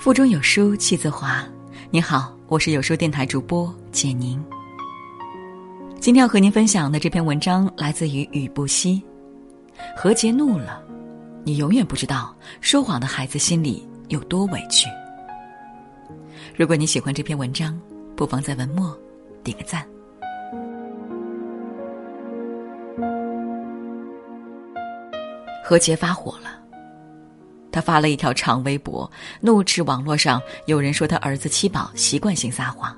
腹中有书气自华。你好，我是有书电台主播简宁。今天要和您分享的这篇文章来自于雨不息。何洁怒了，你永远不知道说谎的孩子心里有多委屈。如果你喜欢这篇文章，不妨在文末点个赞。何洁发火了。他发了一条长微博，怒斥网络上有人说他儿子七宝习惯性撒谎。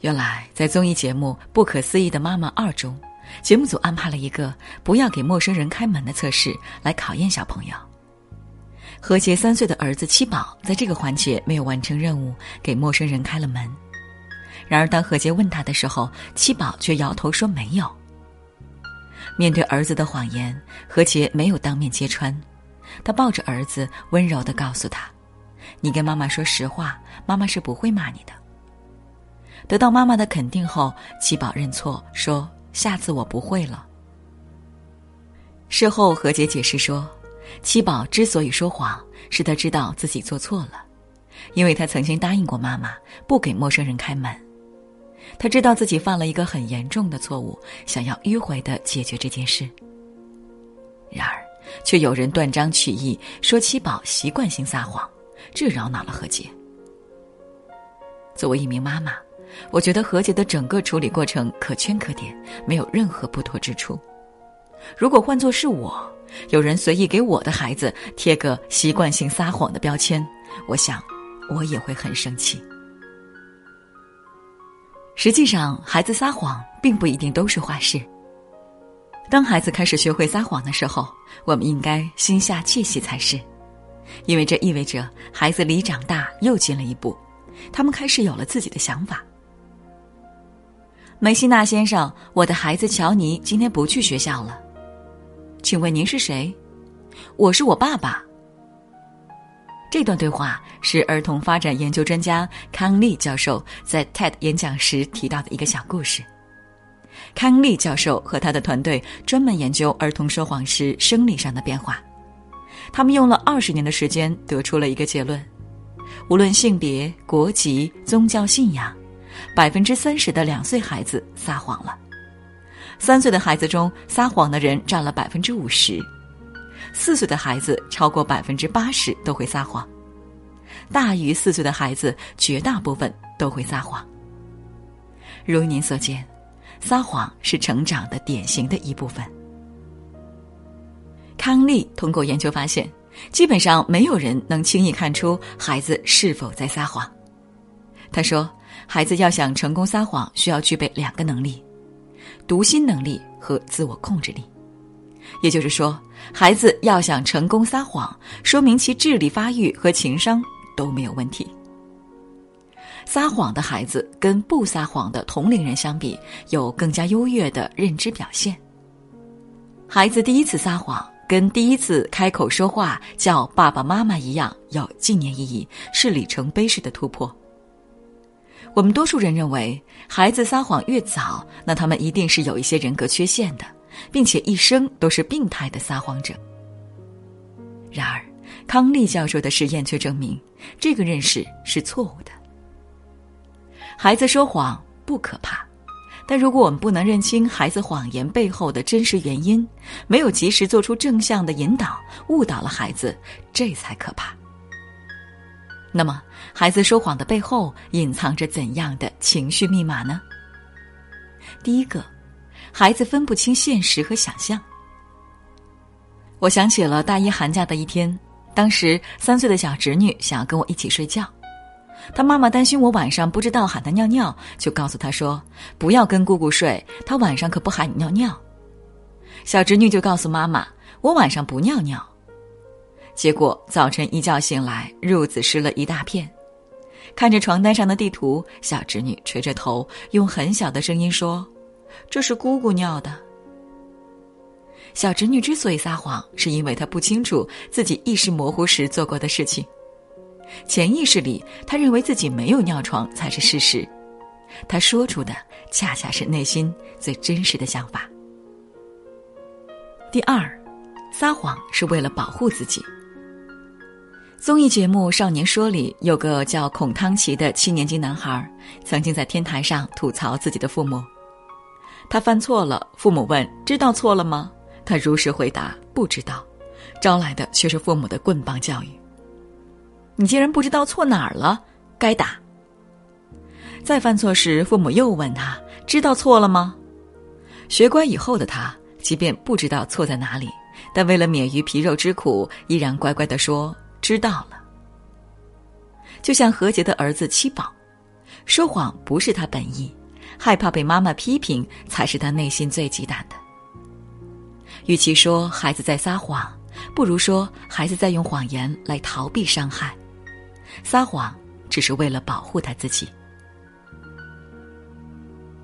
原来，在综艺节目《不可思议的妈妈二》中，节目组安排了一个不要给陌生人开门的测试，来考验小朋友。何洁三岁的儿子七宝在这个环节没有完成任务，给陌生人开了门。然而，当何洁问他的时候，七宝却摇头说没有。面对儿子的谎言，何洁没有当面揭穿，她抱着儿子，温柔的告诉他：“你跟妈妈说实话，妈妈是不会骂你的。”得到妈妈的肯定后，七宝认错说：“下次我不会了。”事后，何洁解释说：“七宝之所以说谎，是他知道自己做错了，因为他曾经答应过妈妈不给陌生人开门。”他知道自己犯了一个很严重的错误，想要迂回的解决这件事。然而，却有人断章取义说七宝习惯性撒谎，这扰恼了何洁。作为一名妈妈，我觉得何洁的整个处理过程可圈可点，没有任何不妥之处。如果换作是我，有人随意给我的孩子贴个习惯性撒谎的标签，我想，我也会很生气。实际上，孩子撒谎并不一定都是坏事。当孩子开始学会撒谎的时候，我们应该心下窃喜才是，因为这意味着孩子离长大又近了一步，他们开始有了自己的想法。梅西纳先生，我的孩子乔尼今天不去学校了，请问您是谁？我是我爸爸。这段对话是儿童发展研究专家康利教授在 TED 演讲时提到的一个小故事。康利教授和他的团队专门研究儿童说谎时生理上的变化，他们用了二十年的时间得出了一个结论：无论性别、国籍、宗教信仰，百分之三十的两岁孩子撒谎了；三岁的孩子中撒谎的人占了百分之五十。四岁的孩子超过百分之八十都会撒谎，大于四岁的孩子绝大部分都会撒谎。如您所见，撒谎是成长的典型的一部分。康利通过研究发现，基本上没有人能轻易看出孩子是否在撒谎。他说，孩子要想成功撒谎，需要具备两个能力：读心能力和自我控制力。也就是说，孩子要想成功撒谎，说明其智力发育和情商都没有问题。撒谎的孩子跟不撒谎的同龄人相比，有更加优越的认知表现。孩子第一次撒谎，跟第一次开口说话叫爸爸妈妈一样，有纪念意义，是里程碑式的突破。我们多数人认为，孩子撒谎越早，那他们一定是有一些人格缺陷的。并且一生都是病态的撒谎者。然而，康利教授的实验却证明，这个认识是错误的。孩子说谎不可怕，但如果我们不能认清孩子谎言背后的真实原因，没有及时做出正向的引导，误导了孩子，这才可怕。那么，孩子说谎的背后隐藏着怎样的情绪密码呢？第一个。孩子分不清现实和想象。我想起了大一寒假的一天，当时三岁的小侄女想要跟我一起睡觉，她妈妈担心我晚上不知道喊她尿尿，就告诉她说：“不要跟姑姑睡，她晚上可不喊你尿尿。”小侄女就告诉妈妈：“我晚上不尿尿。”结果早晨一觉醒来，褥子湿了一大片，看着床单上的地图，小侄女垂着头，用很小的声音说。这是姑姑尿的。小侄女之所以撒谎，是因为她不清楚自己意识模糊时做过的事情。潜意识里，她认为自己没有尿床才是事实。她说出的恰恰是内心最真实的想法。第二，撒谎是为了保护自己。综艺节目《少年说》里有个叫孔汤奇的七年级男孩，曾经在天台上吐槽自己的父母。他犯错了，父母问：“知道错了吗？”他如实回答：“不知道。”招来的却是父母的棍棒教育。你竟然不知道错哪儿了，该打。再犯错时，父母又问他：“知道错了吗？”学乖以后的他，即便不知道错在哪里，但为了免于皮肉之苦，依然乖乖的说。知道了，就像何洁的儿子七宝，说谎不是他本意，害怕被妈妈批评才是他内心最忌惮的。与其说孩子在撒谎，不如说孩子在用谎言来逃避伤害，撒谎只是为了保护他自己。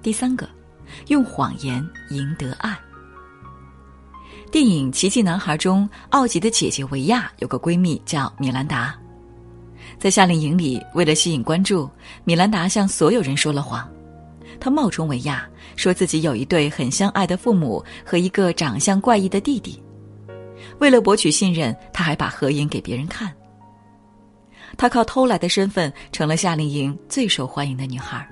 第三个，用谎言赢得爱。电影《奇迹男孩》中，奥吉的姐姐维亚有个闺蜜叫米兰达。在夏令营里，为了吸引关注，米兰达向所有人说了谎。他冒充维亚，说自己有一对很相爱的父母和一个长相怪异的弟弟。为了博取信任，他还把合影给别人看。他靠偷来的身份成了夏令营最受欢迎的女孩。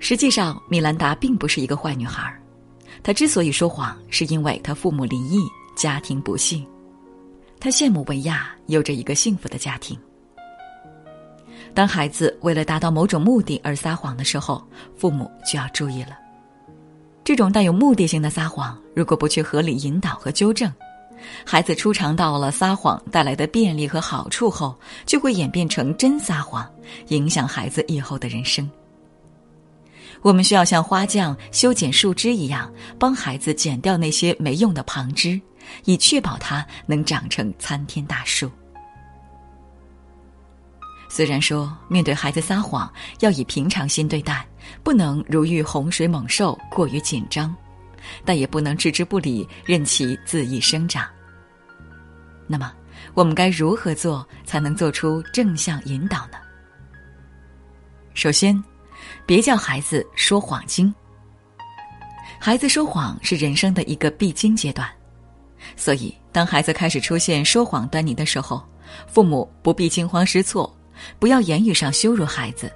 实际上，米兰达并不是一个坏女孩。他之所以说谎，是因为他父母离异，家庭不幸。他羡慕维亚有着一个幸福的家庭。当孩子为了达到某种目的而撒谎的时候，父母就要注意了。这种带有目的性的撒谎，如果不去合理引导和纠正，孩子初尝到了撒谎带来的便利和好处后，就会演变成真撒谎，影响孩子以后的人生。我们需要像花匠修剪树枝一样，帮孩子剪掉那些没用的旁枝，以确保它能长成参天大树。虽然说面对孩子撒谎要以平常心对待，不能如遇洪水猛兽过于紧张，但也不能置之不理，任其恣意生长。那么，我们该如何做才能做出正向引导呢？首先。别叫孩子说谎精。孩子说谎是人生的一个必经阶段，所以当孩子开始出现说谎端倪的时候，父母不必惊慌失措，不要言语上羞辱孩子，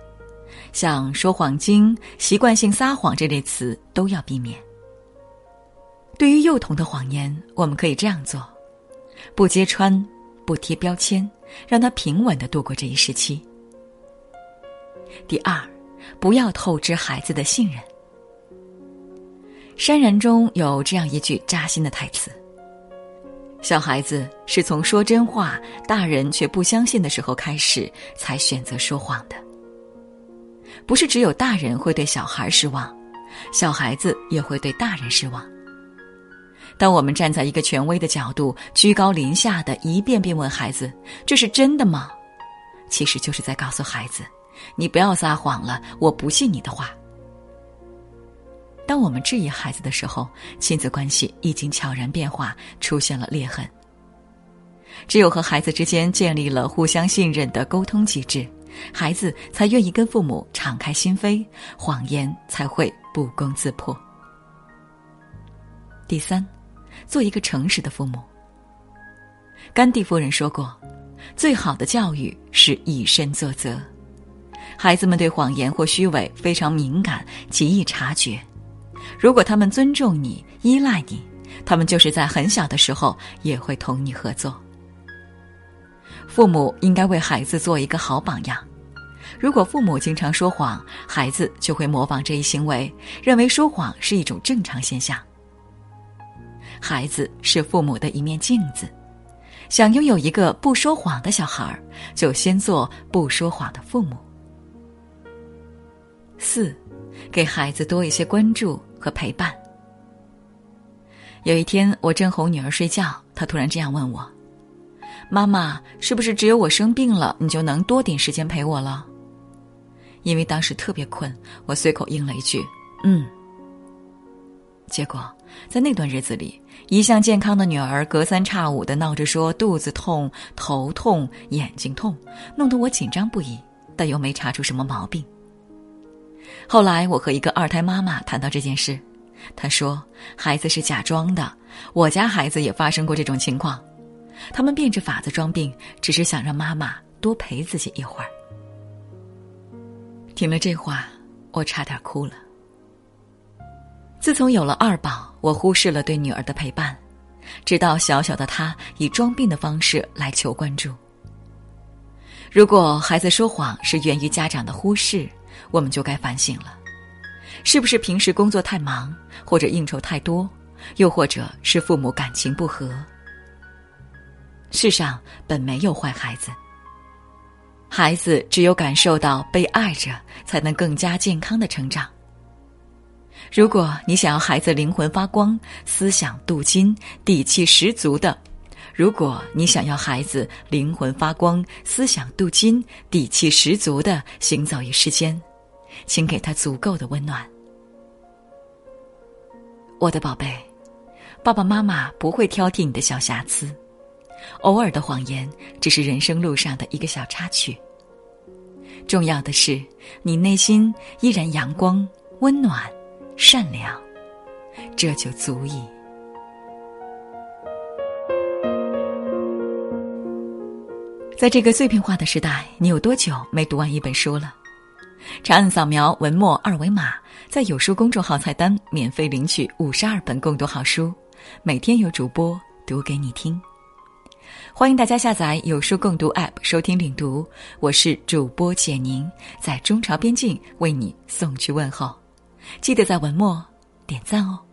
像“说谎精”“习惯性撒谎”这类词都要避免。对于幼童的谎言，我们可以这样做：不揭穿，不贴标签，让他平稳的度过这一时期。第二。不要透支孩子的信任。山人中有这样一句扎心的台词：“小孩子是从说真话，大人却不相信的时候开始，才选择说谎的。不是只有大人会对小孩失望，小孩子也会对大人失望。当我们站在一个权威的角度，居高临下的一遍遍问孩子：‘这是真的吗？’其实就是在告诉孩子。”你不要撒谎了，我不信你的话。当我们质疑孩子的时候，亲子关系已经悄然变化，出现了裂痕。只有和孩子之间建立了互相信任的沟通机制，孩子才愿意跟父母敞开心扉，谎言才会不攻自破。第三，做一个诚实的父母。甘地夫人说过：“最好的教育是以身作则。”孩子们对谎言或虚伪非常敏感，极易察觉。如果他们尊重你、依赖你，他们就是在很小的时候也会同你合作。父母应该为孩子做一个好榜样。如果父母经常说谎，孩子就会模仿这一行为，认为说谎是一种正常现象。孩子是父母的一面镜子，想拥有一个不说谎的小孩，就先做不说谎的父母。四，给孩子多一些关注和陪伴。有一天，我正哄女儿睡觉，她突然这样问我：“妈妈，是不是只有我生病了，你就能多点时间陪我了？”因为当时特别困，我随口应了一句：“嗯。”结果，在那段日子里，一向健康的女儿隔三差五的闹着说肚子痛、头痛、眼睛痛，弄得我紧张不已，但又没查出什么毛病。后来，我和一个二胎妈妈谈到这件事，她说：“孩子是假装的，我家孩子也发生过这种情况。他们变着法子装病，只是想让妈妈多陪自己一会儿。听了这话，我差点哭了。自从有了二宝，我忽视了对女儿的陪伴，直到小小的她以装病的方式来求关注。如果孩子说谎是源于家长的忽视，我们就该反省了，是不是平时工作太忙，或者应酬太多，又或者是父母感情不和？世上本没有坏孩子，孩子只有感受到被爱着，才能更加健康的成长。如果你想要孩子灵魂发光、思想镀金、底气十足的；如果你想要孩子灵魂发光、思想镀金、底气十足的行走于世间，请给他足够的温暖。我的宝贝，爸爸妈妈不会挑剔你的小瑕疵，偶尔的谎言只是人生路上的一个小插曲。重要的是，你内心依然阳光、温暖。善良，这就足以。在这个碎片化的时代，你有多久没读完一本书了？长按扫描文末二维码，在有书公众号菜单免费领取五十二本共读好书，每天有主播读给你听。欢迎大家下载有书共读 App 收听领读，我是主播简宁，在中朝边境为你送去问候。记得在文末点赞哦。